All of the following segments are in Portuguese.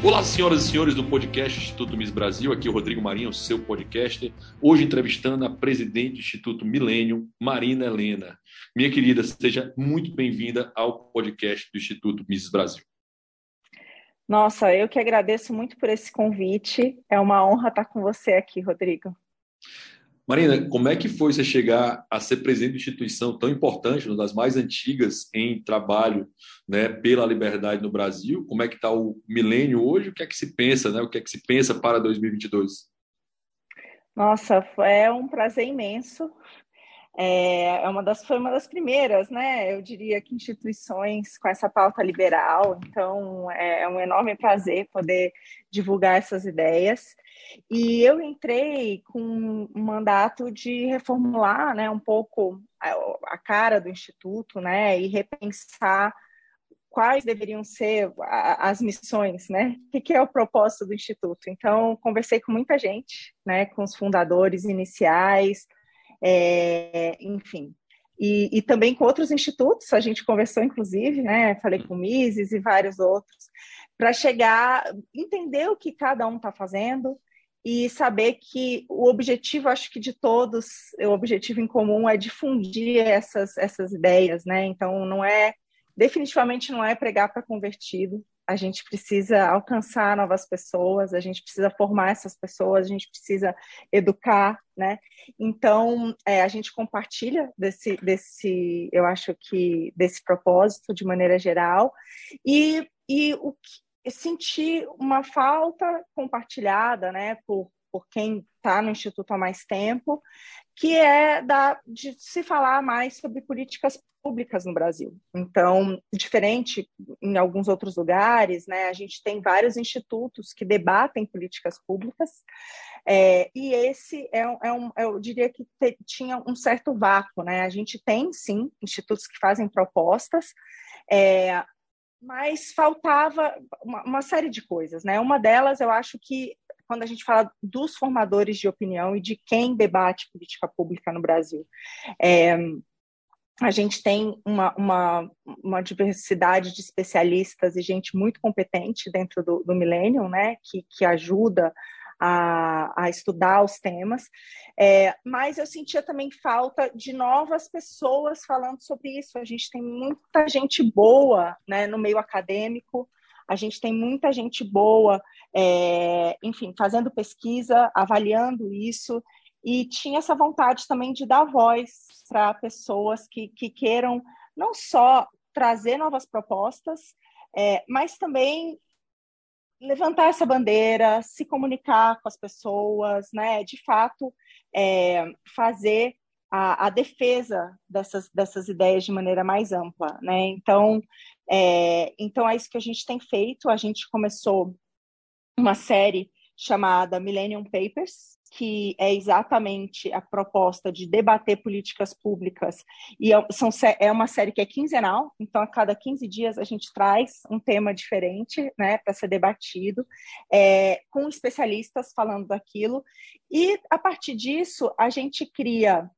Olá, senhoras e senhores do podcast Instituto Miss Brasil. Aqui é o Rodrigo Marinho, seu podcaster. Hoje entrevistando a presidente do Instituto Milênio, Marina Helena. Minha querida, seja muito bem-vinda ao podcast do Instituto Miss Brasil. Nossa, eu que agradeço muito por esse convite. É uma honra estar com você aqui, Rodrigo. Marina, como é que foi você chegar a ser presidente de instituição tão importante, uma das mais antigas em trabalho né, pela liberdade no Brasil? Como é que está o milênio hoje? O que é que se pensa, né? O que é que se pensa para 2022? Nossa, é um prazer imenso é, é uma das, foi uma das primeiras, né? Eu diria que instituições com essa pauta liberal, então é, é um enorme prazer poder divulgar essas ideias. E eu entrei com um mandato de reformular né, um pouco a, a cara do Instituto né, e repensar quais deveriam ser as missões, né? O que é o propósito do Instituto? Então, conversei com muita gente, né, com os fundadores iniciais, é, enfim. E, e, também com outros institutos, a gente conversou, inclusive, né? Falei com o Mises e vários outros, para chegar, entender o que cada um está fazendo e saber que o objetivo, acho que de todos, o objetivo em comum é difundir essas, essas ideias, né? Então, não é, definitivamente não é pregar para convertido, a gente precisa alcançar novas pessoas, a gente precisa formar essas pessoas, a gente precisa educar, né? Então, é, a gente compartilha desse, desse, eu acho que desse propósito de maneira geral e, e o que, sentir uma falta compartilhada, né, por, por quem está no Instituto há mais tempo, que é da, de se falar mais sobre políticas públicas no Brasil. Então, diferente em alguns outros lugares, né, a gente tem vários institutos que debatem políticas públicas, é, e esse é, é um, eu diria que te, tinha um certo vácuo, né? A gente tem sim institutos que fazem propostas, é, mas faltava uma, uma, série de coisas, né? Uma delas, eu acho que quando a gente fala dos formadores de opinião e de quem debate política pública no Brasil. É, a gente tem uma, uma, uma, diversidade de especialistas e gente muito competente dentro do, do Millennium, né, que, que ajuda a, a estudar os temas, é, mas eu sentia também falta de novas pessoas falando sobre isso. A gente tem muita gente boa né, no meio acadêmico, a gente tem muita gente boa, é, enfim, fazendo pesquisa, avaliando isso, e tinha essa vontade também de dar voz para pessoas que, que queiram não só trazer novas propostas, é, mas também levantar essa bandeira, se comunicar com as pessoas, né? De fato, é, fazer a, a, defesa dessas, dessas ideias de maneira mais ampla, né? Então, é, então é isso que a gente tem feito. A gente começou uma série chamada Millennium Papers, que é exatamente a proposta de debater políticas públicas, e é, são, é uma série que é quinzenal, então a cada 15 dias a gente traz um tema diferente né, para ser debatido, é, com especialistas falando daquilo, e a partir disso a gente cria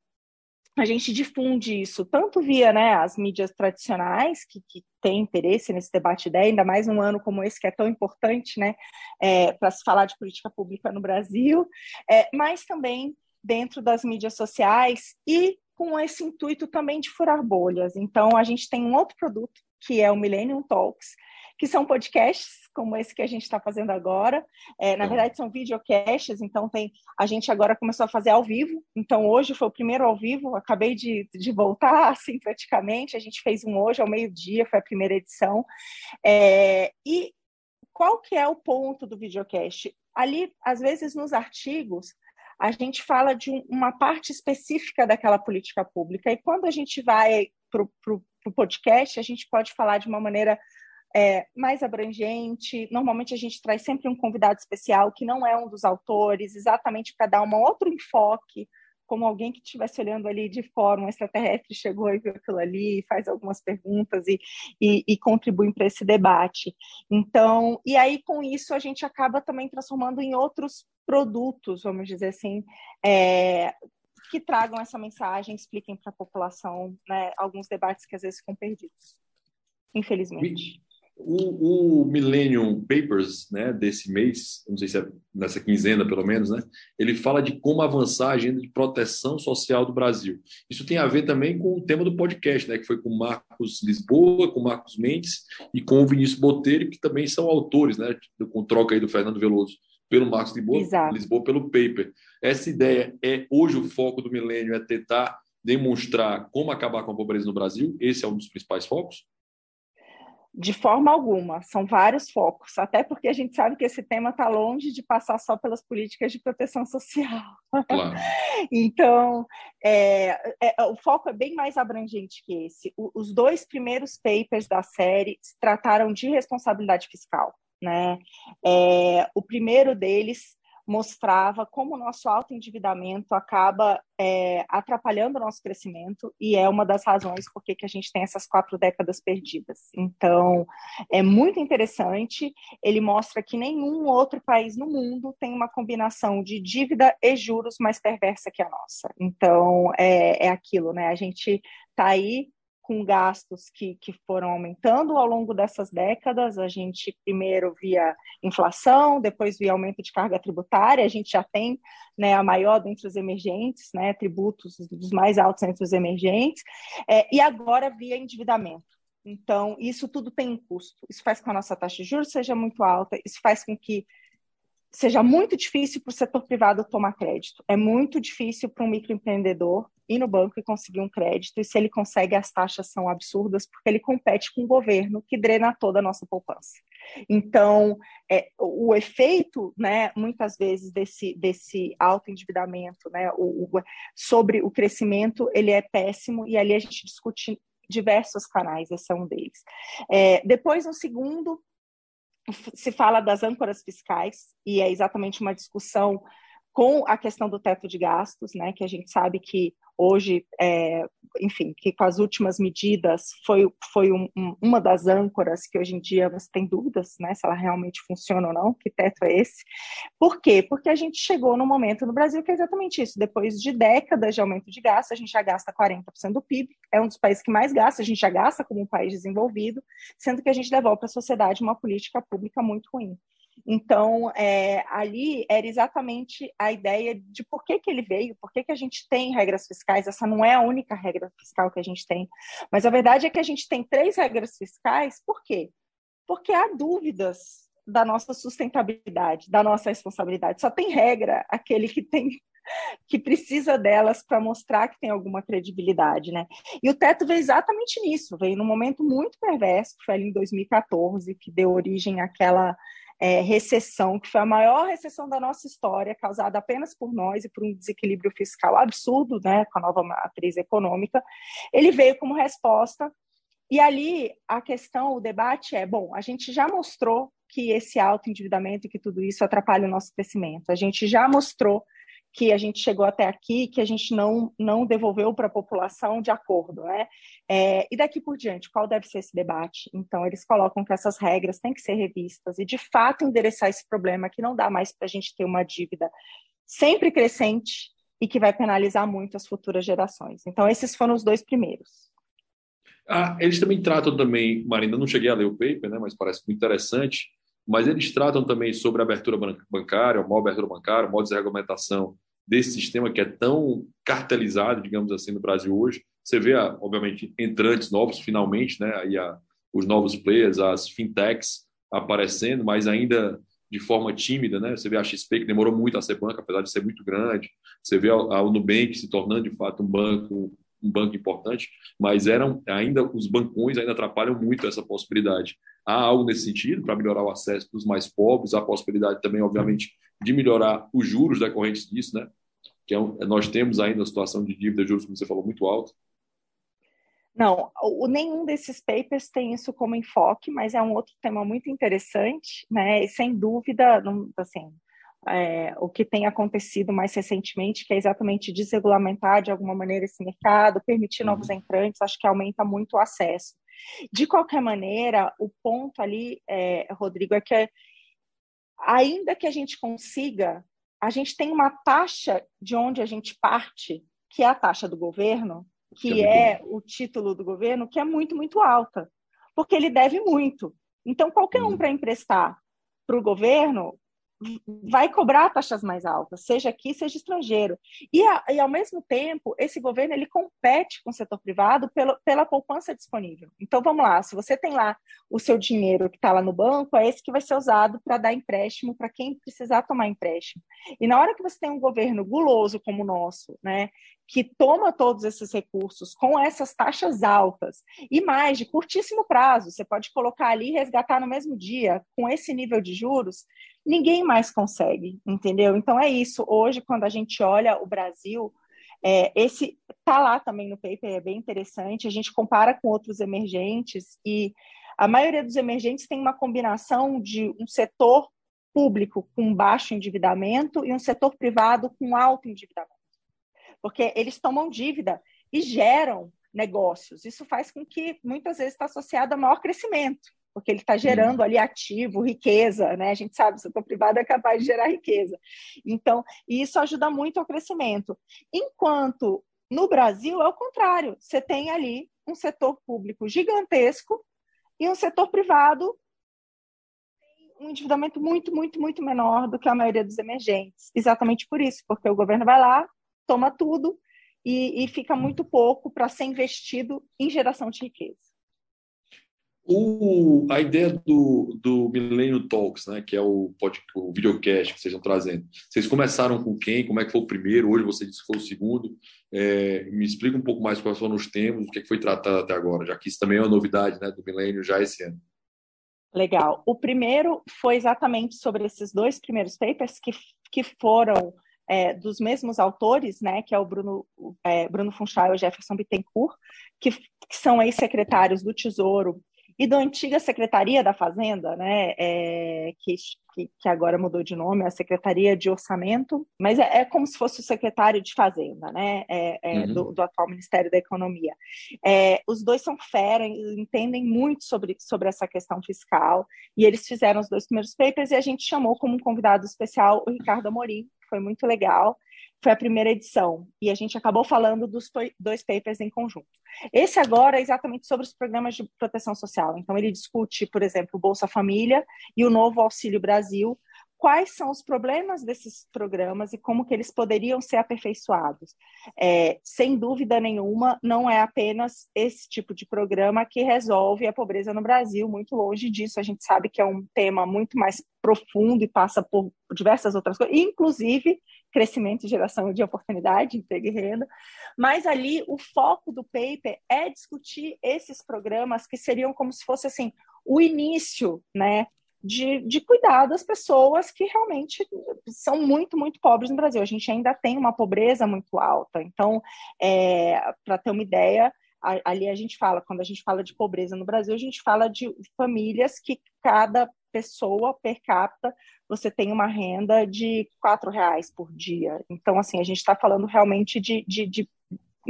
a gente difunde isso tanto via né, as mídias tradicionais, que, que têm interesse nesse debate ideia, ainda mais um ano como esse, que é tão importante né, é, para se falar de política pública no Brasil, é, mas também dentro das mídias sociais e com esse intuito também de furar bolhas. Então, a gente tem um outro produto, que é o Millennium Talks, que são podcasts, como esse que a gente está fazendo agora. É, na verdade, são videocasts, então tem. A gente agora começou a fazer ao vivo. Então, hoje foi o primeiro ao vivo, acabei de, de voltar, assim, praticamente. A gente fez um hoje ao meio-dia, foi a primeira edição. É, e qual que é o ponto do videocast? Ali, às vezes, nos artigos, a gente fala de uma parte específica daquela política pública, e quando a gente vai para o podcast, a gente pode falar de uma maneira é, mais abrangente. Normalmente a gente traz sempre um convidado especial que não é um dos autores, exatamente para dar um outro enfoque, como alguém que estivesse olhando ali de fora, um extraterrestre chegou e viu aquilo ali, faz algumas perguntas e, e, e contribui para esse debate. Então, e aí com isso a gente acaba também transformando em outros produtos, vamos dizer assim, é, que tragam essa mensagem, expliquem para a população né, alguns debates que às vezes ficam perdidos, infelizmente. O, o, Millennium Papers, né, desse mês, não sei se é nessa quinzena pelo menos, né, ele fala de como avançar a agenda de proteção social do Brasil. Isso tem a ver também com o tema do podcast, né, que foi com Marcos Lisboa, com Marcos Mendes e com o Vinícius Botelho, que também são autores, né, com troca aí do Fernando Veloso pelo Marcos Lisboa, Lisboa pelo paper. Essa ideia é hoje o foco do Milênio é tentar demonstrar como acabar com a pobreza no Brasil. Esse é um dos principais focos. De forma alguma, são vários focos, até porque a gente sabe que esse tema está longe de passar só pelas políticas de proteção social. Claro. então, é, é, o foco é bem mais abrangente que esse. O, os dois primeiros papers da série trataram de responsabilidade fiscal. Né? É, o primeiro deles mostrava como o nosso alto endividamento acaba é, atrapalhando o nosso crescimento e é uma das razões por que a gente tem essas quatro décadas perdidas. Então, é muito interessante. Ele mostra que nenhum outro país no mundo tem uma combinação de dívida e juros mais perversa que a nossa. Então, é, é aquilo, né? A gente está aí com gastos que, que foram aumentando ao longo dessas décadas. A gente primeiro via inflação, depois via aumento de carga tributária. A gente já tem né, a maior dentre os emergentes, né, tributos dos mais altos entre os emergentes, é, e agora via endividamento. Então, isso tudo tem um custo. Isso faz com que a nossa taxa de juros seja muito alta, isso faz com que seja muito difícil para o setor privado tomar crédito. É muito difícil para um microempreendedor ir no banco e conseguir um crédito, e se ele consegue, as taxas são absurdas, porque ele compete com o governo, que drena toda a nossa poupança. Então, é, o efeito, né, muitas vezes, desse, desse alto endividamento né, o, o, sobre o crescimento, ele é péssimo, e ali a gente discute diversos canais, esse é um deles. É, depois, no segundo, se fala das âncoras fiscais, e é exatamente uma discussão com a questão do teto de gastos, né, que a gente sabe que hoje, é, enfim, que com as últimas medidas foi, foi um, um, uma das âncoras que hoje em dia você tem dúvidas, né, se ela realmente funciona ou não, que teto é esse. Por quê? Porque a gente chegou no momento no Brasil que é exatamente isso, depois de décadas de aumento de gasto, a gente já gasta 40% do PIB, é um dos países que mais gasta, a gente já gasta como um país desenvolvido, sendo que a gente devolve para a sociedade uma política pública muito ruim. Então, é, ali era exatamente a ideia de por que, que ele veio, por que, que a gente tem regras fiscais. Essa não é a única regra fiscal que a gente tem, mas a verdade é que a gente tem três regras fiscais, por quê? Porque há dúvidas da nossa sustentabilidade, da nossa responsabilidade. Só tem regra aquele que tem que precisa delas para mostrar que tem alguma credibilidade, né? E o teto veio exatamente nisso, veio num momento muito perverso, que foi ali em 2014, que deu origem àquela é, recessão, que foi a maior recessão da nossa história, causada apenas por nós e por um desequilíbrio fiscal absurdo, né, com a nova matriz econômica, ele veio como resposta. E ali a questão, o debate é: bom, a gente já mostrou que esse alto endividamento e que tudo isso atrapalha o nosso crescimento, a gente já mostrou que a gente chegou até aqui, que a gente não, não devolveu para a população de acordo, né? É, e daqui por diante, qual deve ser esse debate? Então, eles colocam que essas regras têm que ser revistas e, de fato, endereçar esse problema que não dá mais para a gente ter uma dívida sempre crescente e que vai penalizar muito as futuras gerações. Então, esses foram os dois primeiros. Ah, eles também tratam também, Marina, não cheguei a ler o paper, né, mas parece muito interessante, mas eles tratam também sobre a abertura bancária, a maior abertura bancária, a maior desregulamentação desse sistema que é tão cartelizado, digamos assim, no Brasil hoje. Você vê, obviamente, entrantes novos, finalmente, né? Aí a, os novos players, as fintechs aparecendo, mas ainda de forma tímida, né? Você vê a XP que demorou muito a ser banco, apesar de ser muito grande. Você vê a, a Nubank se tornando de fato um banco um banco importante, mas eram ainda os bancões ainda atrapalham muito essa possibilidade. Há algo nesse sentido para melhorar o acesso dos mais pobres, a possibilidade também, obviamente, de melhorar os juros decorrentes disso, né? Que é um, nós temos ainda a situação de dívida de juros, como você falou, muito alta. Não, o, nenhum desses papers tem isso como enfoque, mas é um outro tema muito interessante, né? E sem dúvida, não, assim, é, o que tem acontecido mais recentemente, que é exatamente desregulamentar de alguma maneira esse mercado, permitir novos uhum. entrantes, acho que aumenta muito o acesso. De qualquer maneira, o ponto ali, é, Rodrigo, é que ainda que a gente consiga, a gente tem uma taxa de onde a gente parte, que é a taxa do governo, que é, é o título do governo, que é muito, muito alta, porque ele deve muito. Então, qualquer um para emprestar para o governo vai cobrar taxas mais altas, seja aqui, seja estrangeiro. E, a, e, ao mesmo tempo, esse governo ele compete com o setor privado pelo, pela poupança disponível. Então, vamos lá, se você tem lá o seu dinheiro que está lá no banco, é esse que vai ser usado para dar empréstimo para quem precisar tomar empréstimo. E na hora que você tem um governo guloso como o nosso, né, que toma todos esses recursos com essas taxas altas e mais de curtíssimo prazo, você pode colocar ali e resgatar no mesmo dia, com esse nível de juros, ninguém mais consegue, entendeu? Então é isso. Hoje, quando a gente olha o Brasil, é, esse tá lá também no paper, é bem interessante. A gente compara com outros emergentes e a maioria dos emergentes tem uma combinação de um setor público com baixo endividamento e um setor privado com alto endividamento porque eles tomam dívida e geram negócios. Isso faz com que muitas vezes está associado a maior crescimento, porque ele está gerando ali ativo, riqueza, né? A gente sabe, o setor privado é capaz de gerar riqueza. Então, isso ajuda muito ao crescimento. Enquanto no Brasil é o contrário, você tem ali um setor público gigantesco e um setor privado um endividamento muito, muito, muito menor do que a maioria dos emergentes. Exatamente por isso, porque o governo vai lá, toma tudo e, e fica muito pouco para ser investido em geração de riqueza. O, a ideia do, do Millennium Talks, né, que é o, pod, o videocast que vocês estão trazendo, vocês começaram com quem? Como é que foi o primeiro? Hoje você disse que foi o segundo. É, me explica um pouco mais quais foram os temas, o que, é que foi tratado até agora, já que isso também é uma novidade né, do Millennium já esse ano. Legal. O primeiro foi exatamente sobre esses dois primeiros papers que, que foram é, dos mesmos autores, né, que é o Bruno, é, Bruno Funchal e o Jefferson Bittencourt, que, que são ex-secretários do Tesouro e da antiga Secretaria da Fazenda, né, é, que, que, que, agora mudou de nome, a Secretaria de Orçamento, mas é, é como se fosse o secretário de Fazenda, né, é, é uhum. do, do, atual Ministério da Economia. É, os dois são fera, entendem muito sobre, sobre essa questão fiscal, e eles fizeram os dois primeiros papers, e a gente chamou como um convidado especial o Ricardo Amorim, foi muito legal. Foi a primeira edição e a gente acabou falando dos dois papers em conjunto. Esse agora é exatamente sobre os programas de proteção social. Então, ele discute, por exemplo, o Bolsa Família e o novo Auxílio Brasil, quais são os problemas desses programas e como que eles poderiam ser aperfeiçoados. É, sem dúvida nenhuma, não é apenas esse tipo de programa que resolve a pobreza no Brasil, muito longe disso. A gente sabe que é um tema muito mais profundo e passa por diversas outras coisas, inclusive crescimento e geração de oportunidade, emprego e renda. Mas ali o foco do paper é discutir esses programas que seriam como se fosse assim o início, né, de, de cuidar das pessoas que realmente são muito, muito pobres no Brasil. A gente ainda tem uma pobreza muito alta. Então, é, para ter uma ideia, ali a gente fala, quando a gente fala de pobreza no Brasil, a gente fala de famílias que cada pessoa per capita você tem uma renda de quatro reais por dia. Então, assim, a gente está falando realmente de, de, de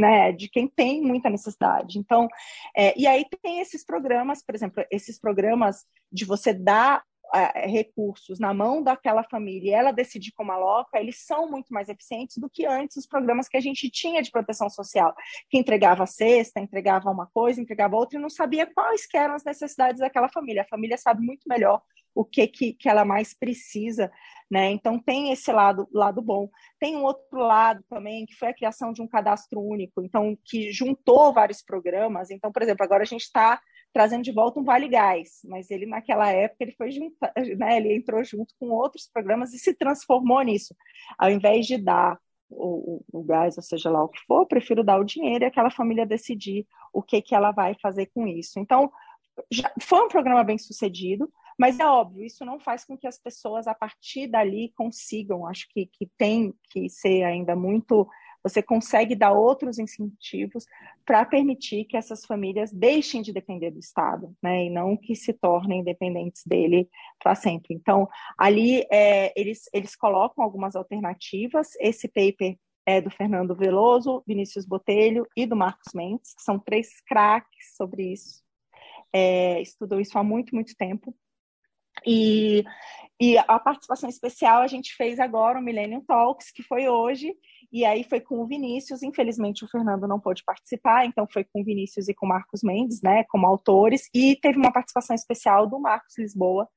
né, de quem tem muita necessidade. Então, é, e aí tem esses programas, por exemplo, esses programas de você dar é, recursos na mão daquela família e ela decidir como aloca, eles são muito mais eficientes do que antes os programas que a gente tinha de proteção social, que entregava a cesta, entregava uma coisa, entregava outra e não sabia quais eram as necessidades daquela família. A família sabe muito melhor o que, que, que ela mais precisa né? Então tem esse lado, lado bom. Tem um outro lado também, que foi a criação de um cadastro único, então que juntou vários programas. Então, por exemplo, agora a gente está trazendo de volta um Vale Gás, mas ele naquela época ele foi juntar, né, ele entrou junto com outros programas e se transformou nisso. Ao invés de dar o, o, o, gás, ou seja lá o que for, prefiro dar o dinheiro e aquela família decidir o que, que ela vai fazer com isso. Então, já, foi um programa bem sucedido. Mas é óbvio, isso não faz com que as pessoas, a partir dali, consigam. Acho que, que tem que ser ainda muito. Você consegue dar outros incentivos para permitir que essas famílias deixem de depender do Estado, né? E não que se tornem dependentes dele para sempre. Então, ali é, eles, eles colocam algumas alternativas. Esse paper é do Fernando Veloso, Vinícius Botelho e do Marcos Mendes, que são três craques sobre isso. É, estudam isso há muito, muito tempo. E, e a participação especial a gente fez agora o Millennium Talks, que foi hoje, E aí foi com o Vinícius, infelizmente o Fernando não pôde participar, então foi com o Vinícius e com o Marcos Mendes, né, como autores, e teve uma participação especial do Marcos Lisboa.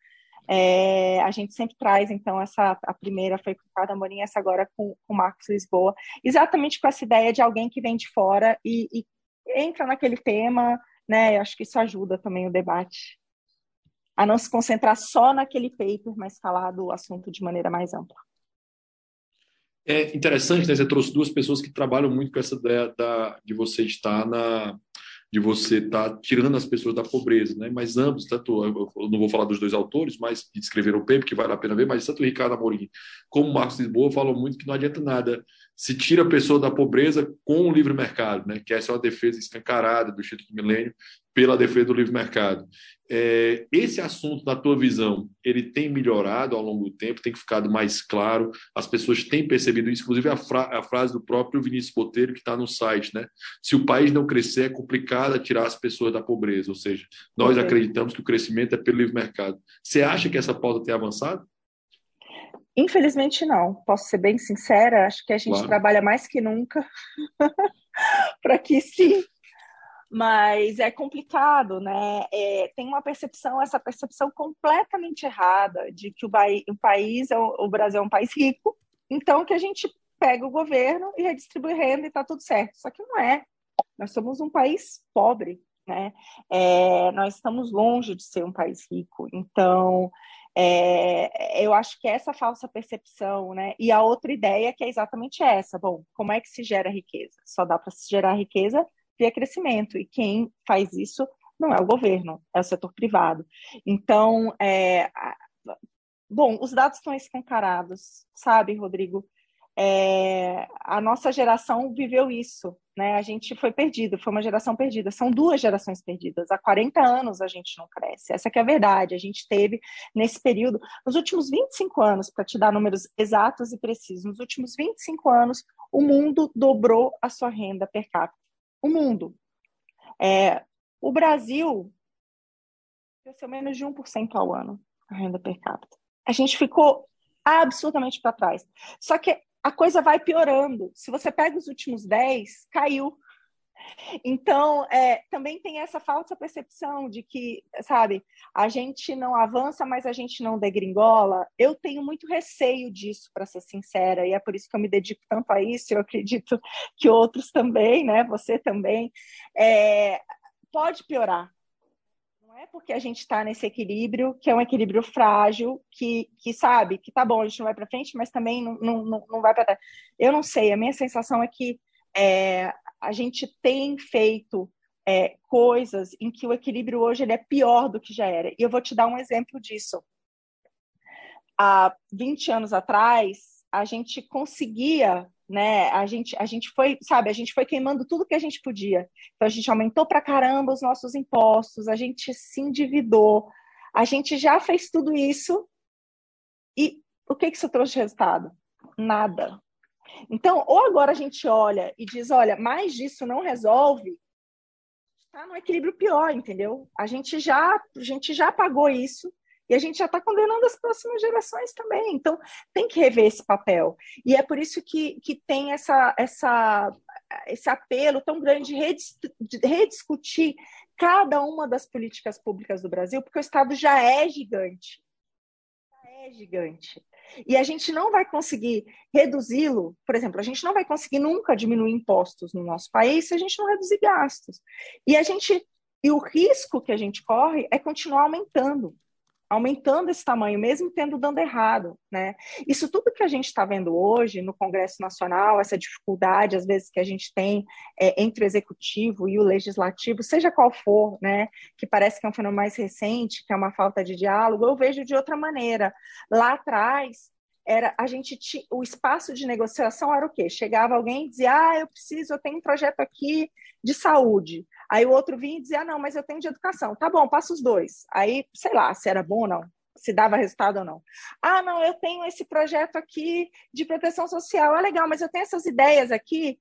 É, a gente sempre traz, então, essa a primeira foi com o Ricardo essa agora com o Marcos Lisboa, exatamente com essa ideia de alguém que vem de fora e, e entra naquele tema, né? Acho que isso ajuda também o debate a não se concentrar só naquele paper, mas falar do assunto de maneira mais ampla. É interessante, né? Você trouxe duas pessoas que trabalham muito com essa ideia da, de você estar na de você estar tirando as pessoas da pobreza, né? Mas ambos, tanto eu não vou falar dos dois autores, mas que escreveram o paper, que vale a pena ver, mas tanto o Ricardo Amorim como o Marcos Lisboa falam muito que não adianta nada se tira a pessoa da pobreza com o livre mercado, né? Que essa é uma defesa escancarada do Instituto Milênio pela defesa do livre mercado. É, esse assunto, na tua visão, ele tem melhorado ao longo do tempo, tem ficado mais claro, as pessoas têm percebido isso, inclusive a, fra a frase do próprio Vinícius Botelho que está no site, né? Se o país não crescer, é complicado tirar as pessoas da pobreza, ou seja, nós acreditamos que o crescimento é pelo livre mercado. Você acha que essa pauta tem avançado? Infelizmente não, posso ser bem sincera, acho que a gente claro. trabalha mais que nunca para que sim mas é complicado, né? É, tem uma percepção, essa percepção completamente errada de que o, o país, é o, o, Brasil é um país rico, então que a gente pega o governo e redistribui renda e está tudo certo. Só que não é. Nós somos um país pobre, né? É, nós estamos longe de ser um país rico. Então, é, eu acho que essa falsa percepção, né? E a outra ideia que é exatamente essa. Bom, como é que se gera riqueza? Só dá para se gerar riqueza via crescimento. E quem faz isso não é o governo, é o setor privado. Então, é, bom, os dados estão escancarados, sabe, Rodrigo? É, a nossa geração viveu isso, né? A gente foi perdido, foi uma geração perdida. São duas gerações perdidas. Há 40 anos a gente não cresce. Essa é a verdade. A gente teve nesse período, nos últimos 25 anos, para te dar números exatos e precisos, nos últimos 25 anos, o mundo dobrou a sua renda per capita o mundo. É, o Brasil cresceu menos de 1% ao ano, a renda per capita. A gente ficou absolutamente para trás. Só que a coisa vai piorando. Se você pega os últimos 10, caiu. Então, é, também tem essa falsa percepção de que, sabe, a gente não avança, mas a gente não degringola. Eu tenho muito receio disso, para ser sincera, e é por isso que eu me dedico tanto a isso. Eu acredito que outros também, né? Você também. É, pode piorar. Não é porque a gente está nesse equilíbrio, que é um equilíbrio frágil, que, que sabe, que tá bom, a gente não vai para frente, mas também não, não, não vai para trás. Eu não sei, a minha sensação é que é, a gente tem feito é, coisas em que o equilíbrio hoje ele é pior do que já era. E eu vou te dar um exemplo disso. Há 20 anos atrás, a gente conseguia, né? A gente, a gente foi, sabe, a gente foi queimando tudo que a gente podia. Então a gente aumentou para caramba os nossos impostos, a gente se endividou, a gente já fez tudo isso. E o que, que isso trouxe de resultado? Nada. Então, ou agora a gente olha e diz, olha, mais disso não resolve, está no equilíbrio pior, entendeu? A gente já, a gente já pagou isso e a gente já está condenando as próximas gerações também. Então, tem que rever esse papel. E é por isso que, que tem essa, essa, esse apelo tão grande de rediscutir cada uma das políticas públicas do Brasil, porque o Estado já é gigante. Já é gigante. E a gente não vai conseguir reduzi-lo, por exemplo, a gente não vai conseguir nunca diminuir impostos no nosso país se a gente não reduzir gastos. E a gente e o risco que a gente corre é continuar aumentando aumentando esse tamanho, mesmo tendo dando errado, né? Isso tudo que a gente está vendo hoje no Congresso Nacional, essa dificuldade, às vezes, que a gente tem é, entre o executivo e o legislativo, seja qual for, né? Que parece que é um fenômeno mais recente, que é uma falta de diálogo, eu vejo de outra maneira. Lá atrás, era a gente tinha, o espaço de negociação era o quê? Chegava alguém e dizia: "Ah, eu preciso, eu tenho um projeto aqui de saúde". Aí o outro vinha e dizia: ah, "Não, mas eu tenho de educação". Tá bom, passa os dois. Aí, sei lá, se era bom ou não, se dava resultado ou não. Ah, não, eu tenho esse projeto aqui de proteção social. Ah, legal, mas eu tenho essas ideias aqui.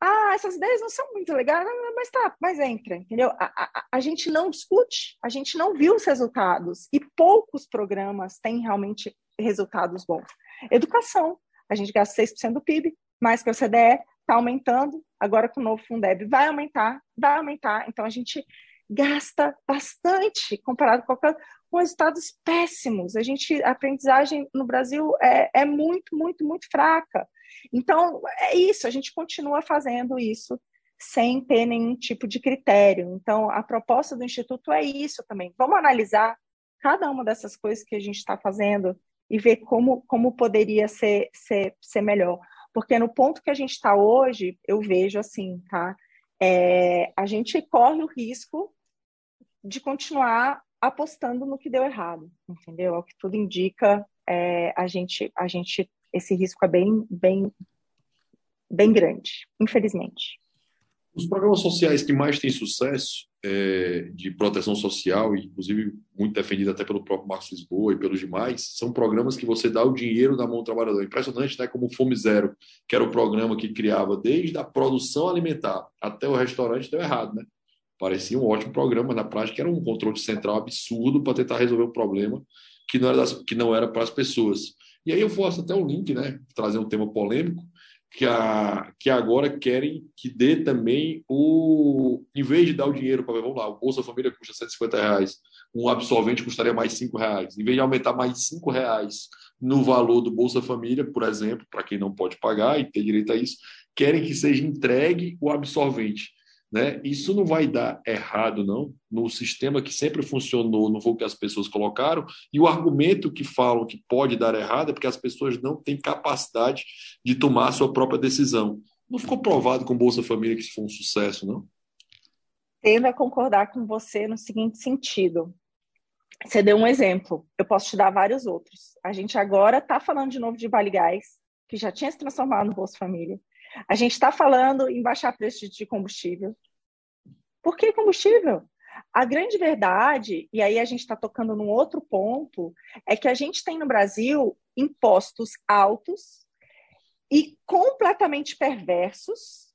Ah, essas ideias não são muito legais, mas tá, mas entra, entendeu? A, a, a gente não discute, a gente não viu os resultados e poucos programas têm realmente resultados bons. Educação, a gente gasta 6% do PIB, mais que o CDE, está aumentando, agora com o novo Fundeb vai aumentar, vai aumentar. Então a gente gasta bastante comparado com, qualquer, com resultados péssimos. A gente, a aprendizagem no Brasil é, é muito, muito, muito fraca. Então é isso, a gente continua fazendo isso sem ter nenhum tipo de critério. Então, a proposta do Instituto é isso também. Vamos analisar cada uma dessas coisas que a gente está fazendo e ver como, como poderia ser, ser, ser melhor. Porque no ponto que a gente está hoje, eu vejo assim, tá? É, a gente corre o risco de continuar apostando no que deu errado, entendeu? O que tudo indica, é, a gente, a gente, esse risco é bem, bem, bem grande, infelizmente. Os programas sociais que mais têm sucesso é, de proteção social, inclusive muito defendido até pelo próprio Marcos Lisboa e pelos demais, são programas que você dá o dinheiro na mão do trabalhador. Impressionante, né? Como o Fome Zero, que era o programa que criava desde a produção alimentar até o restaurante, deu errado, né? Parecia um ótimo programa, na prática era um controle central absurdo para tentar resolver um problema que não era, das, que não era para as pessoas. E aí eu faço até um link, né? Trazer um tema polêmico, que, a, que agora querem que dê também o. Em vez de dar o dinheiro para. Vamos lá, o Bolsa Família custa 150 reais, um absolvente custaria mais 5 reais. Em vez de aumentar mais 5 reais no valor do Bolsa Família, por exemplo, para quem não pode pagar e ter direito a isso, querem que seja entregue o absolvente. Né? Isso não vai dar errado, não, no sistema que sempre funcionou, não foi o que as pessoas colocaram, e o argumento que falam que pode dar errado é porque as pessoas não têm capacidade de tomar a sua própria decisão. Não ficou provado com Bolsa Família que isso foi um sucesso, não? Tendo a concordar com você no seguinte sentido. Você deu um exemplo, eu posso te dar vários outros. A gente agora está falando de novo de Vale Gás, que já tinha se transformado no Bolsa Família. A gente está falando em baixar preço de combustível. Por que combustível? A grande verdade, e aí a gente está tocando num outro ponto, é que a gente tem no Brasil impostos altos e completamente perversos.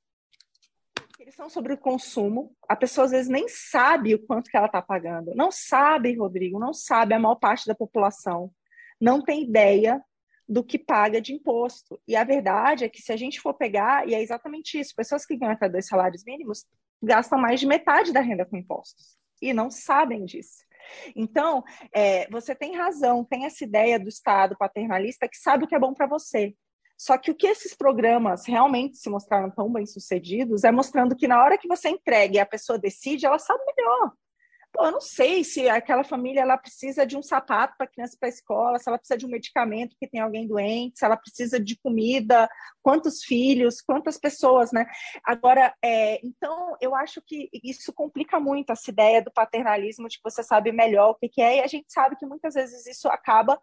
Eles são sobre o consumo. A pessoa às vezes nem sabe o quanto que ela está pagando. Não sabe, Rodrigo, não sabe a maior parte da população. Não tem ideia do que paga de imposto. E a verdade é que se a gente for pegar, e é exatamente isso, pessoas que ganham até dois salários mínimos gastam mais de metade da renda com impostos e não sabem disso. Então, é, você tem razão, tem essa ideia do Estado paternalista que sabe o que é bom para você. Só que o que esses programas realmente se mostraram tão bem sucedidos é mostrando que na hora que você entrega e a pessoa decide, ela sabe melhor. Pô, eu não sei se aquela família ela precisa de um sapato para a criança para a escola, se ela precisa de um medicamento porque tem alguém doente, se ela precisa de comida, quantos filhos, quantas pessoas, né? Agora, é, então, eu acho que isso complica muito essa ideia do paternalismo, de que você sabe melhor o que, que é, e a gente sabe que muitas vezes isso acaba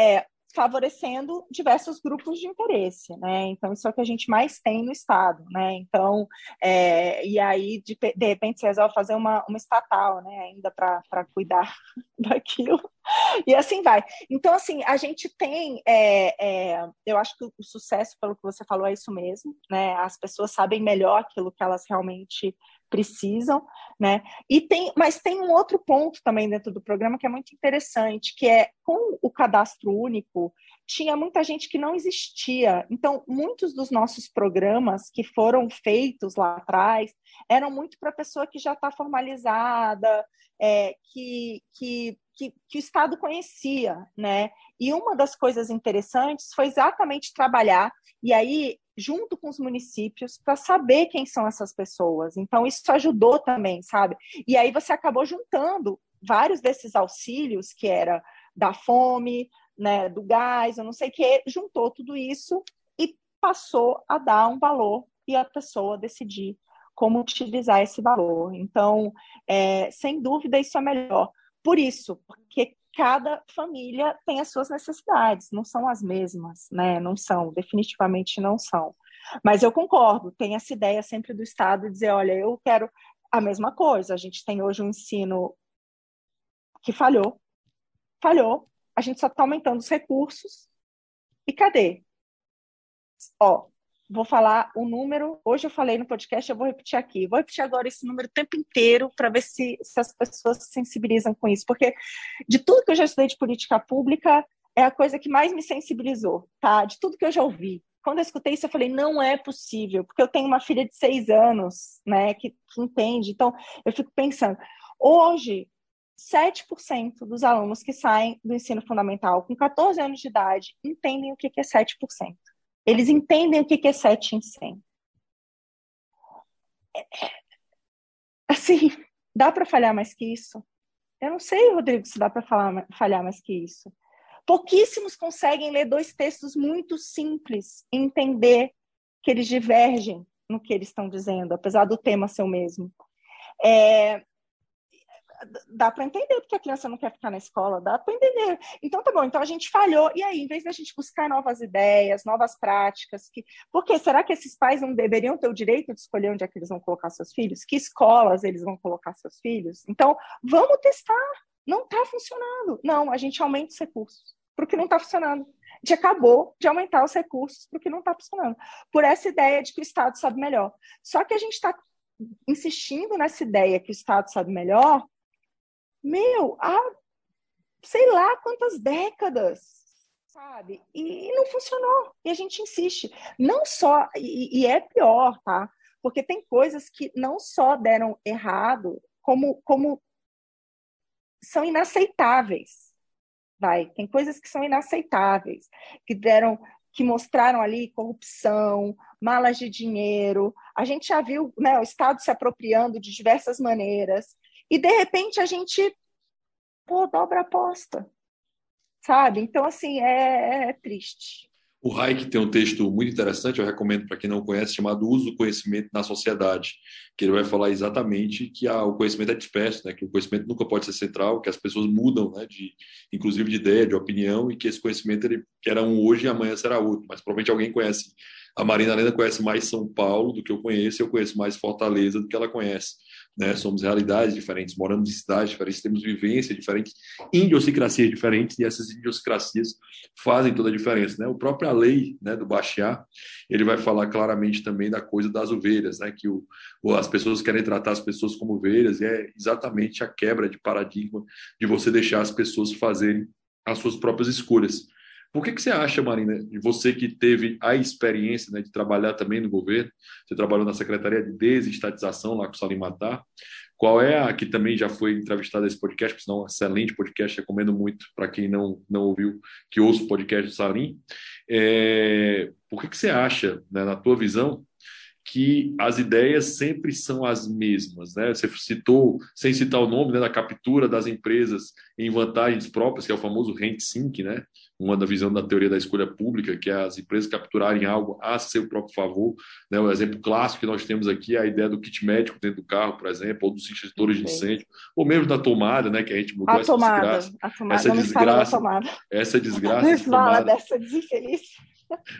é, favorecendo diversos grupos de interesse, né? Então isso é o que a gente mais tem no estado, né? Então é, e aí de, de repente você resolve fazer uma, uma estatal, né? Ainda para cuidar daquilo e assim vai. Então assim a gente tem, é, é, eu acho que o sucesso pelo que você falou é isso mesmo, né? As pessoas sabem melhor aquilo que elas realmente precisam, né? E tem, mas tem um outro ponto também dentro do programa que é muito interessante, que é com o cadastro único tinha muita gente que não existia. Então, muitos dos nossos programas que foram feitos lá atrás eram muito para pessoa que já está formalizada, é, que, que, que, que o Estado conhecia, né? E uma das coisas interessantes foi exatamente trabalhar, e aí junto com os municípios para saber quem são essas pessoas. Então, isso ajudou também, sabe? E aí você acabou juntando vários desses auxílios, que era da fome, né, do gás, eu não sei o que, juntou tudo isso e passou a dar um valor e a pessoa decidir como utilizar esse valor. Então, é, sem dúvida, isso é melhor. Por isso, porque cada família tem as suas necessidades, não são as mesmas, né? Não são, definitivamente não são. Mas eu concordo, tem essa ideia sempre do Estado de dizer, olha, eu quero a mesma coisa. A gente tem hoje um ensino que falhou, falhou, a gente só está aumentando os recursos. E cadê? Ó, vou falar o número. Hoje eu falei no podcast, eu vou repetir aqui. Vou repetir agora esse número o tempo inteiro para ver se, se as pessoas se sensibilizam com isso. Porque de tudo que eu já estudei de política pública, é a coisa que mais me sensibilizou, tá? De tudo que eu já ouvi. quando eu escutei isso, eu falei, não é possível, porque eu tenho uma filha de seis anos, né, que, que entende. Então, eu fico pensando, hoje, 7% dos alunos que saem do ensino fundamental com 14 anos de idade entendem o que é 7%. Eles entendem o que é 7 em 100. Assim, dá para falhar mais que isso? Eu não sei, Rodrigo, se dá para falhar mais que isso. Pouquíssimos conseguem ler dois textos muito simples e entender que eles divergem no que eles estão dizendo, apesar do tema ser o mesmo. É, dá para entender porque a criança não quer ficar na escola, dá para entender. Então tá bom, então a gente falhou e aí, em vez da gente buscar novas ideias, novas práticas, que porque será que esses pais não deveriam ter o direito de escolher onde é que eles vão colocar seus filhos? Que escolas eles vão colocar seus filhos? Então, vamos testar. Não está funcionando. Não, a gente aumenta os recursos para o que não está funcionando. A gente acabou de aumentar os recursos para o que não está funcionando. Por essa ideia de que o Estado sabe melhor. Só que a gente está insistindo nessa ideia que o Estado sabe melhor, meu, há sei lá quantas décadas, sabe? E, não funcionou. E a gente insiste. Não só, e, e é pior, tá? Porque tem coisas que não só deram errado, como, como são inaceitáveis. Vai, tem coisas que são inaceitáveis, que deram, que mostraram ali corrupção, malas de dinheiro. A gente já viu né, o Estado se apropriando de diversas maneiras. E de repente a gente pô, dobra a aposta. Sabe? Então, assim, é, é triste. O Hayek tem um texto muito interessante, eu recomendo para quem não conhece, chamado Uso do Conhecimento na Sociedade, que ele vai falar exatamente que a, o conhecimento é disperso, né, que o conhecimento nunca pode ser central, que as pessoas mudam, né, de, inclusive de ideia, de opinião, e que esse conhecimento ele, era um hoje e amanhã será outro. Mas provavelmente alguém conhece, a Marina Lenda conhece mais São Paulo do que eu conheço, eu conheço mais Fortaleza do que ela conhece né? Somos realidades diferentes, moramos em cidades diferentes, temos vivências diferentes, idiosincrasias diferentes, e essas idiosincrasias fazem toda a diferença, né? O própria lei, né, do Baixar, ele vai falar claramente também da coisa das ovelhas, né? Que o, as pessoas querem tratar as pessoas como ovelhas, e é exatamente a quebra de paradigma de você deixar as pessoas fazerem as suas próprias escolhas. Por que, que você acha, Marina, você que teve a experiência né, de trabalhar também no governo, você trabalhou na Secretaria de Desestatização lá com o Salim Matar, qual é a que também já foi entrevistada nesse podcast, porque é um excelente podcast, recomendo muito para quem não, não ouviu, que ouça o podcast do Salim. É, por que, que você acha, né, na tua visão, que as ideias sempre são as mesmas, né? Você citou, sem citar o nome, né, da captura das empresas em vantagens próprias, que é o famoso rent sink, né? Uma da visão da teoria da escolha pública, que é as empresas capturarem algo a seu próprio favor. Né? O exemplo clássico que nós temos aqui é a ideia do kit médico dentro do carro, por exemplo, ou dos extintores de incêndio, ou mesmo da tomada, né? que a gente mudou a essa tomada, desgraça. A tomada, essa desgraça, essa desgraça. Não fala dessa desinfeliz.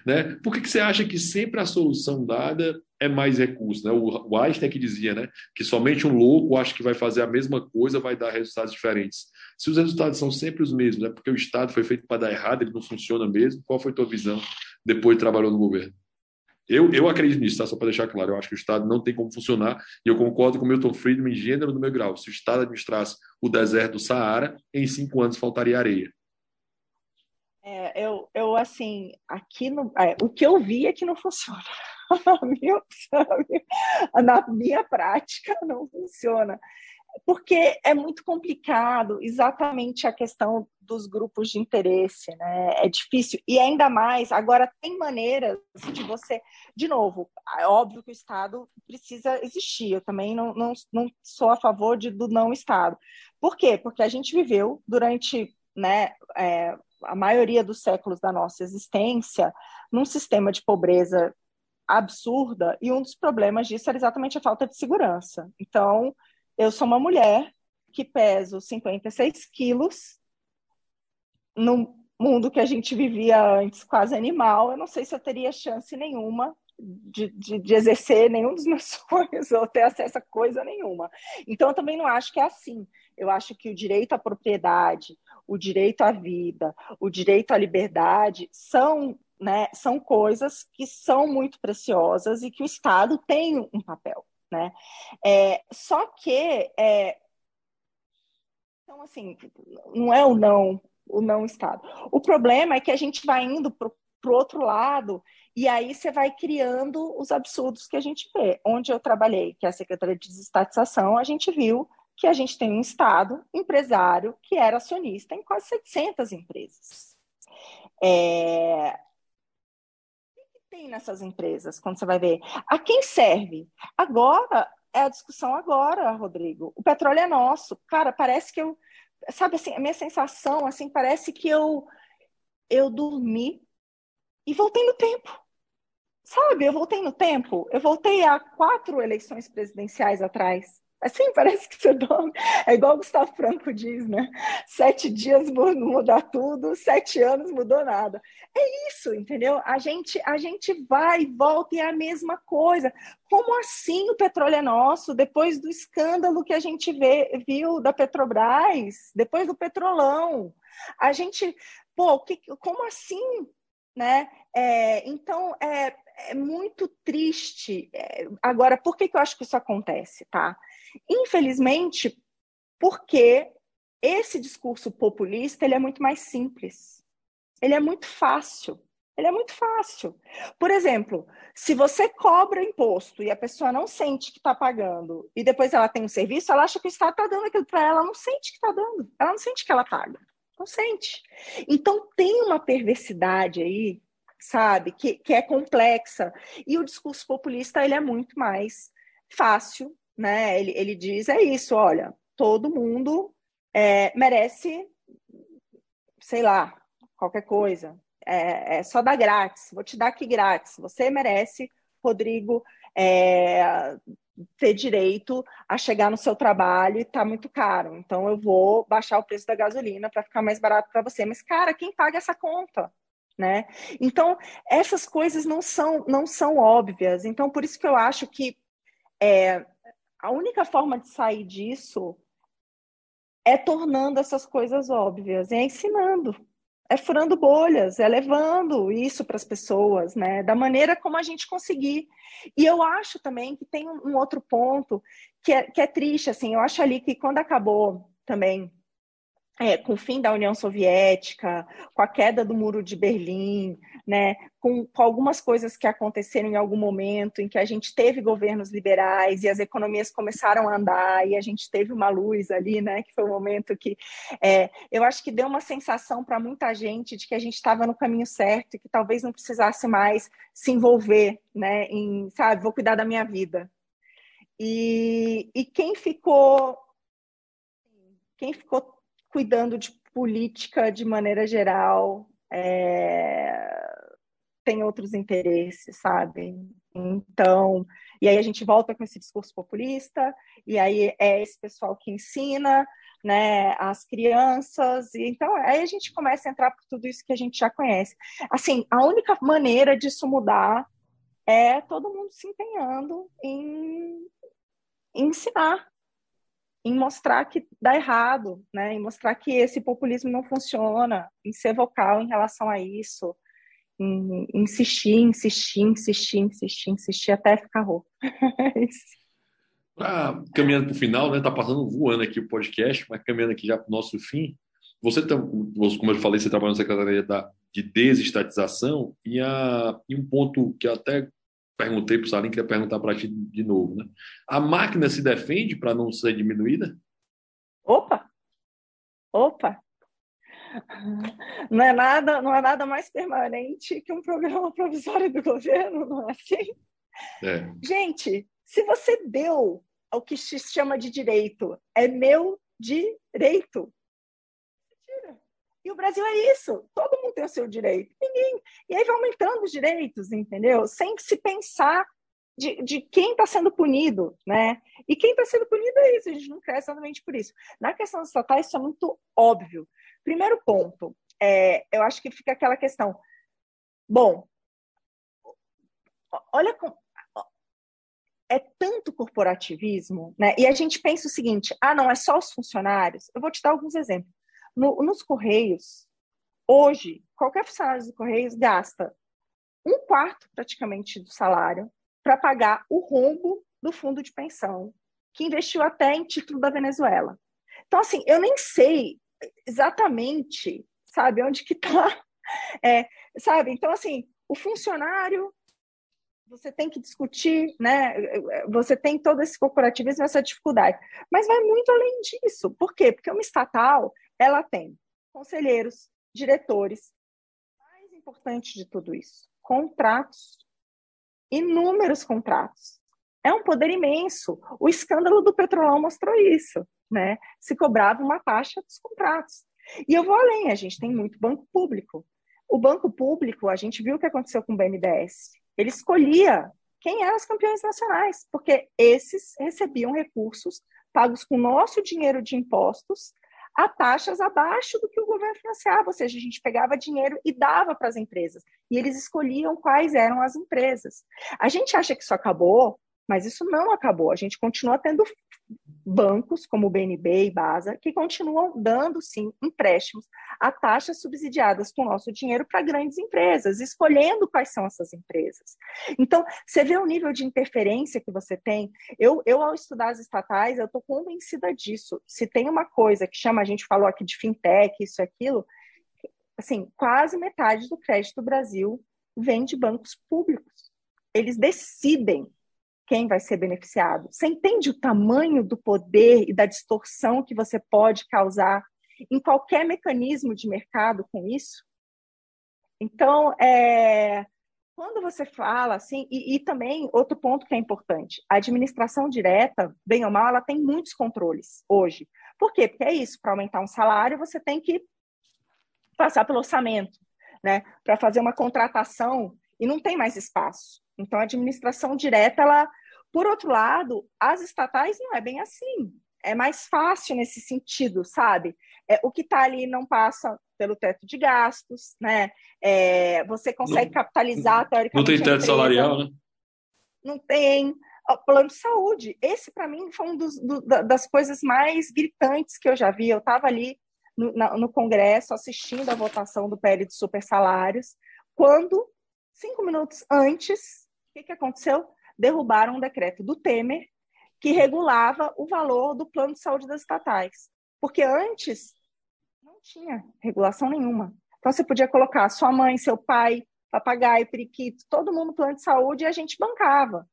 Né? Por que, que você acha que sempre a solução dada é mais recurso? Né? O, Einstein que dizia né, que somente um louco acha que vai fazer a mesma coisa vai dar resultados diferentes. Se os resultados são sempre os mesmos, é porque o Estado foi feito para dar errado, ele não funciona mesmo. Qual foi a tua visão depois de trabalhar no governo? Eu, eu acredito nisso, tá? só para deixar claro. Eu acho que o Estado não tem como funcionar e eu concordo com o Milton Friedman em gênero do meu grau. Se o Estado administrasse o deserto do Saara, em cinco anos faltaria areia. É, eu, eu, assim, aqui no, é, o que eu vi é que não funciona. Na minha prática, não funciona porque é muito complicado exatamente a questão dos grupos de interesse, né? É difícil. E ainda mais, agora tem maneiras de você. De novo, é óbvio que o Estado precisa existir. Eu também não, não, não sou a favor de, do não Estado. Por quê? Porque a gente viveu durante né, é, a maioria dos séculos da nossa existência num sistema de pobreza absurda, e um dos problemas disso era exatamente a falta de segurança. Então, eu sou uma mulher que peso 56 quilos, no mundo que a gente vivia antes quase animal, eu não sei se eu teria chance nenhuma de, de, de, exercer nenhum dos meus sonhos ou ter acesso a coisa nenhuma. Então, eu também não acho que é assim. Eu acho que o direito à propriedade, o direito à vida, o direito à liberdade são, né, são coisas que são muito preciosas e que o Estado tem um papel né? É, só que, é, então, assim, não é o não, o não Estado. O problema é que a gente vai indo para o outro lado E aí você vai criando os absurdos que a gente vê. Onde eu trabalhei, que é a Secretaria de Desestatização, a gente viu que a gente tem um Estado empresário que era acionista em quase 700 empresas. É... Tem nessas empresas, quando você vai ver? A quem serve? Agora, é a discussão agora, Rodrigo. O petróleo é nosso. Cara, parece que eu... Sabe assim, a minha sensação, assim, parece que eu, eu dormi e voltei no tempo. Sabe, eu voltei no tempo. Eu voltei a quatro eleições presidenciais atrás. Assim, parece que você dorme. É igual o Gustavo Franco diz, né? Sete dias muda tudo, sete anos mudou nada. É isso, entendeu? A gente, a gente vai e volta e é a mesma coisa. Como assim o petróleo é nosso? Depois do escândalo que a gente vê, viu da Petrobras, depois do petrolão. A gente, pô, que, como assim? Né? É, então, é, é muito triste. É, agora, por que, que eu acho que isso acontece, tá? Infelizmente, porque esse discurso populista ele é muito mais simples. Ele é muito fácil. Ele é muito fácil. Por exemplo, se você cobra imposto e a pessoa não sente que está pagando, e depois ela tem um serviço, ela acha que o Estado está dando aquilo para ela, ela não sente que está dando. Ela não sente que ela paga. Não sente. Então tem uma perversidade aí, sabe, que, que é complexa. E o discurso populista ele é muito mais fácil né? Ele, ele diz é isso, olha, todo mundo é, merece, sei lá, qualquer coisa. É, é, só dar grátis, vou te dar aqui grátis. Você merece, Rodrigo, é, ter direito a chegar no seu trabalho e está muito caro. Então eu vou baixar o preço da gasolina para ficar mais barato para você. Mas, cara, quem paga essa conta? Né? Então, essas coisas não são, não são óbvias. Então, por isso que eu acho que é, a única forma de sair disso é tornando essas coisas óbvias, é ensinando, é furando bolhas, é levando isso para as pessoas, né? Da maneira como a gente conseguir. E eu acho também que tem um outro ponto que é, que é triste, assim, eu acho ali que quando acabou também é, com o fim da União Soviética, com a queda do Muro de Berlim, né, com, com, algumas coisas que aconteceram em algum momento em que a gente teve governos liberais e as economias começaram a andar e a gente teve uma luz ali, né, que foi um momento que é, eu acho que deu uma sensação para muita gente de que a gente estava no caminho certo e que talvez não precisasse mais se envolver, né, em, sabe, vou cuidar da minha vida. E, e quem ficou quem ficou cuidando de política de maneira geral, é, tem outros interesses, sabe? Então, e aí a gente volta com esse discurso populista, e aí é esse pessoal que ensina, né, as crianças, e então aí a gente começa a entrar por tudo isso que a gente já conhece. Assim, a única maneira disso mudar é todo mundo se empenhando em, em ensinar, em mostrar que dá errado, né? em mostrar que esse populismo não funciona, em ser vocal em relação a isso, em insistir, insistir, insistir, insistir, insistir até ficar rouco. ah, caminhando para o final, né? Tá passando voando aqui o podcast, mas caminhando aqui já para o nosso fim. Você, como eu falei, você trabalha na Secretaria da, de Desestatização e, a, e um ponto que até perguntei para o Salim, queria perguntar para ti de novo. Né? A máquina se defende para não ser diminuída? Opa! Opa! Não é nada, não é nada mais permanente que um programa provisório do governo, não é assim? É. Gente, se você deu o que se chama de direito, é meu direito. E o Brasil é isso. Todo mundo tem o seu direito. Ninguém. E aí vai aumentando os direitos, entendeu? Sem se pensar de, de quem está sendo punido, né? E quem está sendo punido é isso. A gente não cresce exatamente por isso. Na questão dos estatais, isso é muito óbvio. Primeiro ponto, é, eu acho que fica aquela questão. Bom, olha com, é tanto corporativismo, né? E a gente pensa o seguinte: ah, não, é só os funcionários. Eu vou te dar alguns exemplos. No, nos Correios, hoje, qualquer funcionário dos Correios gasta um quarto praticamente do salário para pagar o rombo do fundo de pensão, que investiu até em título da Venezuela. Então, assim, eu nem sei exatamente, sabe, onde que está, é, sabe? Então, assim, O funcionário, você tem que discutir, né? Você tem todo esse corporativismo, essa dificuldade. Mas vai muito além disso. Por quê? Porque uma estatal, ela tem conselheiros, diretores. Mais importante de tudo isso, contratos. Inúmeros contratos. É um poder imenso. O escândalo do Petrolão mostrou isso, né? Se cobrava uma taxa dos contratos. E eu vou além, a gente tem muito banco público. O banco público, a gente viu o que aconteceu com o BNDES. Ele escolhia quem eram os campeões nacionais, porque esses recebiam recursos pagos com nosso dinheiro de impostos a taxas abaixo do que o governo financiava, ou seja, a gente pegava dinheiro e dava para as empresas, e eles escolhiam quais eram as empresas. A gente acha que isso acabou, mas isso não acabou. A gente continua tendo bancos como o BNB e Basa que continuam dando sim empréstimos a taxas subsidiadas com o nosso dinheiro para grandes empresas, escolhendo quais são essas empresas. Então, você vê o nível de interferência que você tem. Eu, eu ao estudar as estatais, eu estou convencida disso. Se tem uma coisa que chama, a gente falou aqui de fintech, isso e aquilo, assim, quase metade do crédito do Brasil vem de bancos públicos. Eles decidem quem vai ser beneficiado. Você entende o tamanho do poder e da distorção que você pode causar em qualquer mecanismo de mercado com isso? Então, é, quando você fala assim, e, e, também outro ponto que é importante, a administração direta, bem ou mal, ela tem muitos controles hoje. Por quê? Porque é isso, para aumentar um salário, você tem que passar pelo orçamento, né? Para fazer uma contratação e não tem mais espaço. Então, a administração direta, ela, por outro lado, as estatais não é bem assim. É mais fácil nesse sentido, sabe? É, o que está ali não passa pelo teto de gastos, né? É, você consegue não, capitalizar teoricamente. Não tem teto salarial, né? Não tem. O plano de saúde. Esse, para mim, foi uma do, das coisas mais gritantes que eu já vi. Eu estava ali no, no, Congresso assistindo a votação do PL de super salários, quando, cinco minutos antes, que, que aconteceu? Derrubaram um decreto do Temer que regulava o valor do plano de saúde das estatais. Porque antes não tinha regulação nenhuma. Então você podia colocar sua mãe, seu pai, papagaio, periquito, todo mundo no plano de saúde e a gente bancava.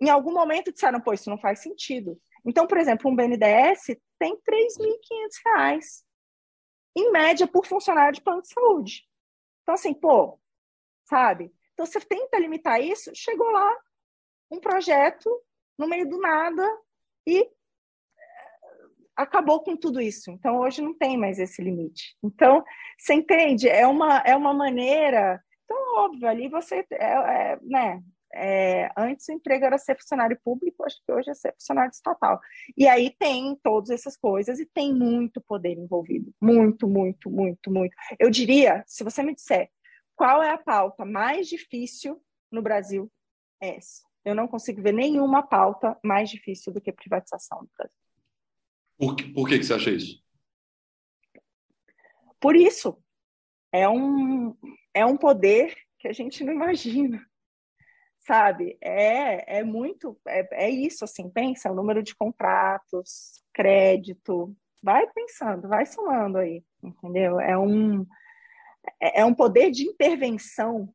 Em algum momento disseram, pô, isso não faz sentido. Então, por exemplo, um BNDES tem R$ 3.500, em média, por funcionário de plano de saúde. Então, assim, pô, sabe? Então, você tenta limitar isso, chegou lá um projeto no meio do nada e eh, acabou com tudo isso. Então, hoje não tem mais esse limite. Então, você entende? É uma, é uma maneira. Então, óbvio, ali você. É, é, né? É, antes o emprego era ser funcionário público, acho que hoje é ser funcionário estatal. E aí tem todas essas coisas e tem muito poder envolvido. Muito, muito, muito, muito. Eu diria, se você me disser qual é a pauta mais difícil no Brasil? É essa. Eu não consigo ver nenhuma pauta mais difícil do que privatização no Brasil. Por que, por que você acha isso? Por isso. É um, é um poder que a gente não imagina. Sabe? É, é muito. É, é isso, assim. Pensa o número de contratos, crédito. Vai pensando, vai somando aí. Entendeu? É um é, é um poder de intervenção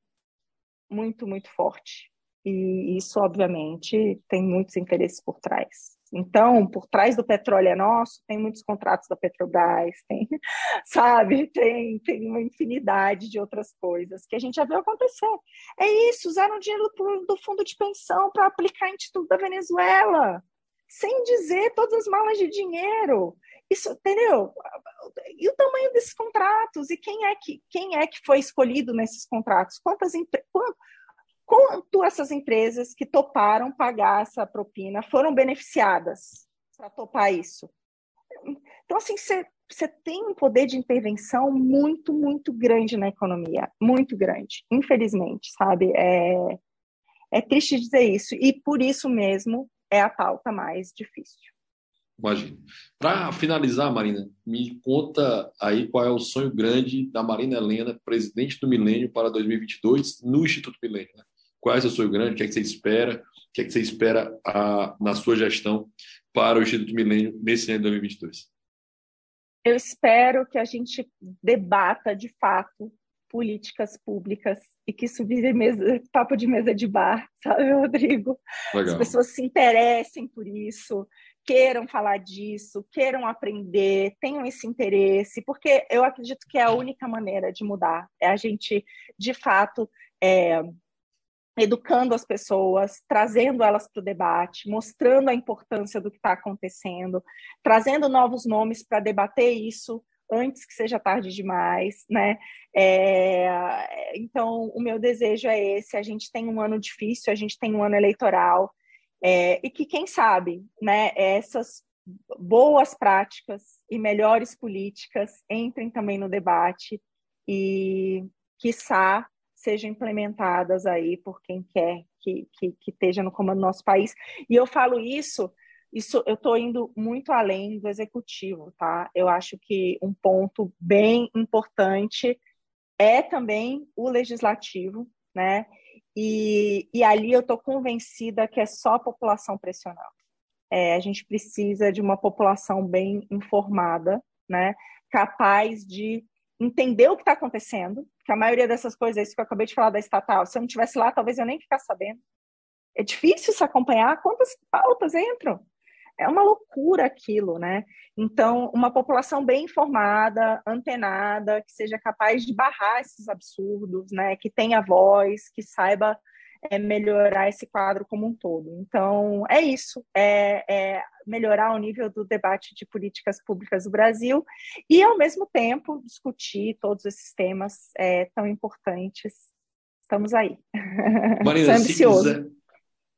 muito, muito forte. E isso, obviamente, tem muitos interesses por trás. Então, por trás do petróleo é nosso, tem muitos contratos da Petrobras, tem, sabe, tem, tem uma infinidade de outras coisas que a gente já viu acontecer. É isso, usaram dinheiro do, do fundo de pensão para aplicar em título da Venezuela, sem dizer todas as malas de dinheiro. Isso, entendeu? E o tamanho desses contratos? E quem é que, quem é que foi escolhido nesses contratos? Quantas quanto, quanto essas empresas que toparam pagar essa propina foram beneficiadas para topar isso? Então, assim, você tem um poder de intervenção muito, muito grande na economia, muito grande, infelizmente, sabe? É, é triste dizer isso, e por isso mesmo é a pauta mais difícil. Imagina. Para finalizar, Marina, me conta aí qual é o sonho grande da Marina Helena, presidente do Milênio para 2022 no Instituto Milênio. Né? Qual é o seu sonho grande? O que é que você espera? O que é que você espera a, ah, na sua gestão para o Instituto Milênio nesse ano de 2022? Eu espero que a gente debata de fato políticas públicas e que isso vire mesa, papo de mesa de bar, sabe, Rodrigo? Legal. As pessoas se interessem por isso, queiram falar disso, queiram aprender, tenham esse interesse, porque eu acredito que é a única maneira de mudar, é a gente, de fato, é, educando as pessoas, trazendo elas para o debate, mostrando a importância do que está acontecendo, trazendo novos nomes para debater isso antes que seja tarde demais, né? É, então, o meu desejo é esse: a gente tem um ano difícil, a gente tem um ano eleitoral, é, e que, quem sabe, né, essas boas práticas e melhores políticas entrem também no debate e, quiçá, sejam implementadas aí por quem quer que, que, que esteja no comando do nosso país. E eu falo isso, isso eu estou indo muito além do executivo, tá? Eu acho que um ponto bem importante é também o legislativo, né? E, e ali eu estou convencida que é só a população pressionando. É, a gente precisa de uma população bem informada, né? Capaz de entender o que está acontecendo, que a maioria dessas coisas, isso que eu acabei de falar da estatal, se eu não tivesse lá, talvez eu nem ficasse sabendo. É difícil se acompanhar quantas pautas entram. É uma loucura aquilo, né? Então, uma população bem informada, antenada, que seja capaz de barrar esses absurdos, né? Que tenha voz, que saiba é, melhorar esse quadro como um todo. Então, é isso, é, é, melhorar o nível do debate de políticas públicas do Brasil e, ao mesmo tempo, discutir todos esses temas é, tão importantes. Estamos aí. Marina, se quiser,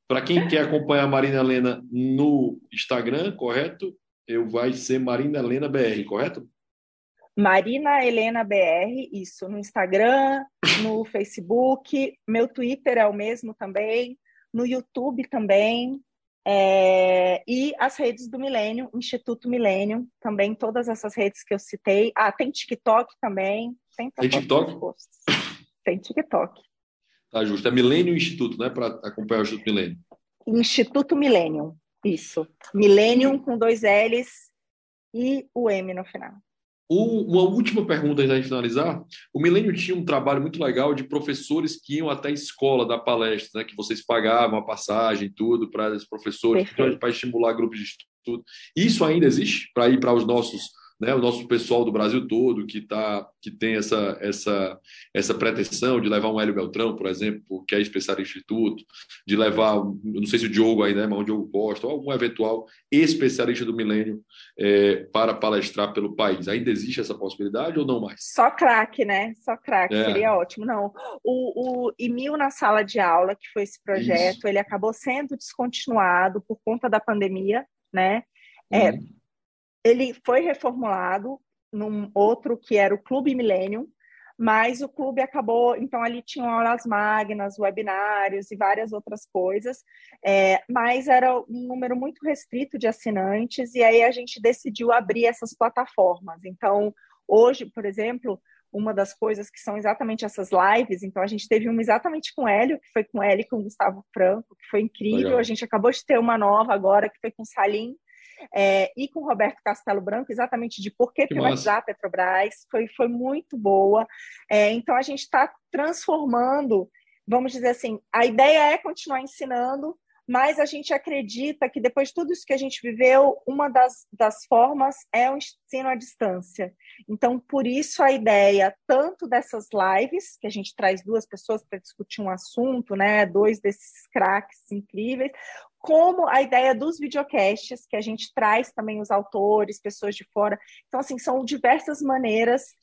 para quem quer acompanhar a Marina Helena no Instagram, correto? Eu vai ser Marina Helena BR, correto? Marina Helena BR, isso, no Instagram, no Facebook, meu Twitter é o mesmo também, no YouTube também, é, e as redes do Milênio, Instituto Milênio, também todas essas redes que eu citei. Ah, tem TikTok também. Tem, tem TikTok? Tem TikTok. Tá justo. É Milênio Instituto, né? Para acompanhar o Instituto Milênio. Instituto Milênio, isso. Milênio com dois L's e o M no final. Uma última pergunta antes de finalizar. O Milênio tinha um trabalho muito legal de professores que iam até a escola dar palestras, né? que vocês pagavam a passagem, tudo, para os professores, para estimular grupos de estudo. Isso ainda existe para ir para os nossos né, o nosso pessoal do Brasil todo que tá, que tem essa, essa, essa pretensão de levar um Hélio Beltrão, por exemplo, que é especialista em instituto, de levar, não sei se o Diogo aí, né, mas o Diogo Costa, ou algum eventual especialista do milênio é, para palestrar pelo país. Ainda existe essa possibilidade ou não mais? Só craque, né? Só craque, é. seria ótimo. Não, o, o Emil na sala de aula, que foi esse projeto, Isso. ele acabou sendo descontinuado por conta da pandemia, né? É, uhum ele foi reformulado num outro que era o Clube Millennium, mas o clube acabou, então ali tinham aulas magnas, webinários e várias outras coisas, é, mas era um número muito restrito de assinantes, e aí a gente decidiu abrir essas plataformas. Então, hoje, por exemplo, uma das coisas que são exatamente essas lives, então a gente teve uma exatamente com o Hélio, que foi com o Hélio e com o Gustavo Franco, que foi incrível, Legal. a gente acabou de ter uma nova agora, que foi com o Salim, é, e com Roberto Castelo Branco, exatamente de por que, que privatizar a Petrobras, foi, foi muito boa. É, então, a gente está transformando, vamos dizer assim, a ideia é continuar ensinando, mas a gente acredita que depois de tudo isso que a gente viveu, uma das, das formas é o ensino à distância. Então, por isso a ideia tanto dessas lives, que a gente traz duas pessoas para discutir um assunto, né, dois desses craques incríveis, como a ideia dos videocasts, que a gente traz também os autores, pessoas de fora. Então, assim, são diversas maneiras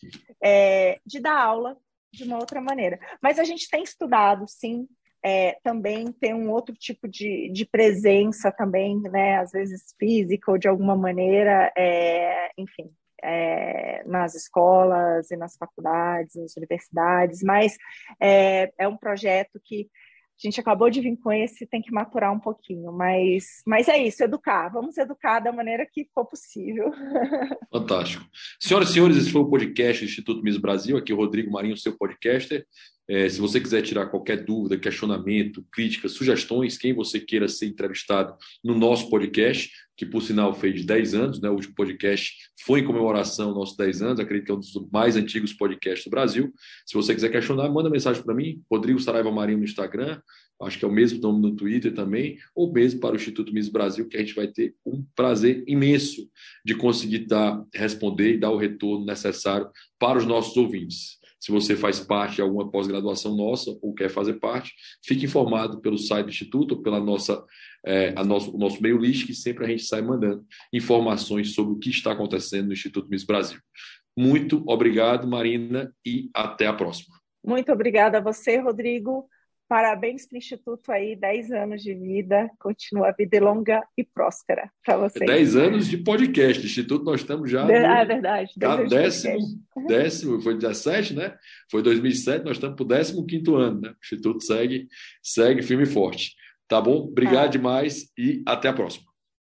é, de dar aula de uma outra maneira. Mas a gente tem estudado, sim, é, também ter um outro tipo de, de presença também, né, às vezes física ou de alguma maneira, é, enfim, é, nas escolas e nas faculdades, nas universidades, mas é, é um projeto que a gente acabou de vir com esse, tem que maturar um pouquinho, mas, mas é isso, educar. Vamos educar da maneira que for possível. Fantástico. Senhoras e senhores, esse foi o podcast do Instituto Miss Brasil. Aqui o Rodrigo Marinho, seu podcaster. É, se você quiser tirar qualquer dúvida, questionamento, crítica, sugestões, quem você queira ser entrevistado no nosso podcast, que por sinal fez 10 anos, né? O último podcast foi em comemoração aos nossos 10 anos, acredito que é um dos mais antigos podcasts do Brasil. Se você quiser questionar, manda mensagem para mim, Rodrigo Saraiva Marinho no Instagram, acho que é o mesmo nome no Twitter também, ou mesmo para o Instituto Miss Brasil, que a gente vai ter um prazer imenso de conseguir dar, responder e dar o retorno necessário para os nossos ouvintes. Se você faz parte de alguma pós-graduação nossa ou quer fazer parte, fique informado pelo site do Instituto pela nossa, é, a nosso, o nosso meio list, que sempre a gente sai mandando informações sobre o que está acontecendo no Instituto Miss Brasil. Muito obrigado, Marina, e até a próxima. Muito obrigada a você, Rodrigo. Parabéns para o Instituto aí, 10 anos de vida, continua a vida longa e próspera para você. 10 anos de podcast, Instituto nós estamos já. De, no, ah, é verdade. décimo, décimo, foi 17, né? Foi 2007, nós estamos para o 15 ano, né? O Instituto segue, segue firme e forte. Tá bom? Obrigado ah. demais e até a próxima.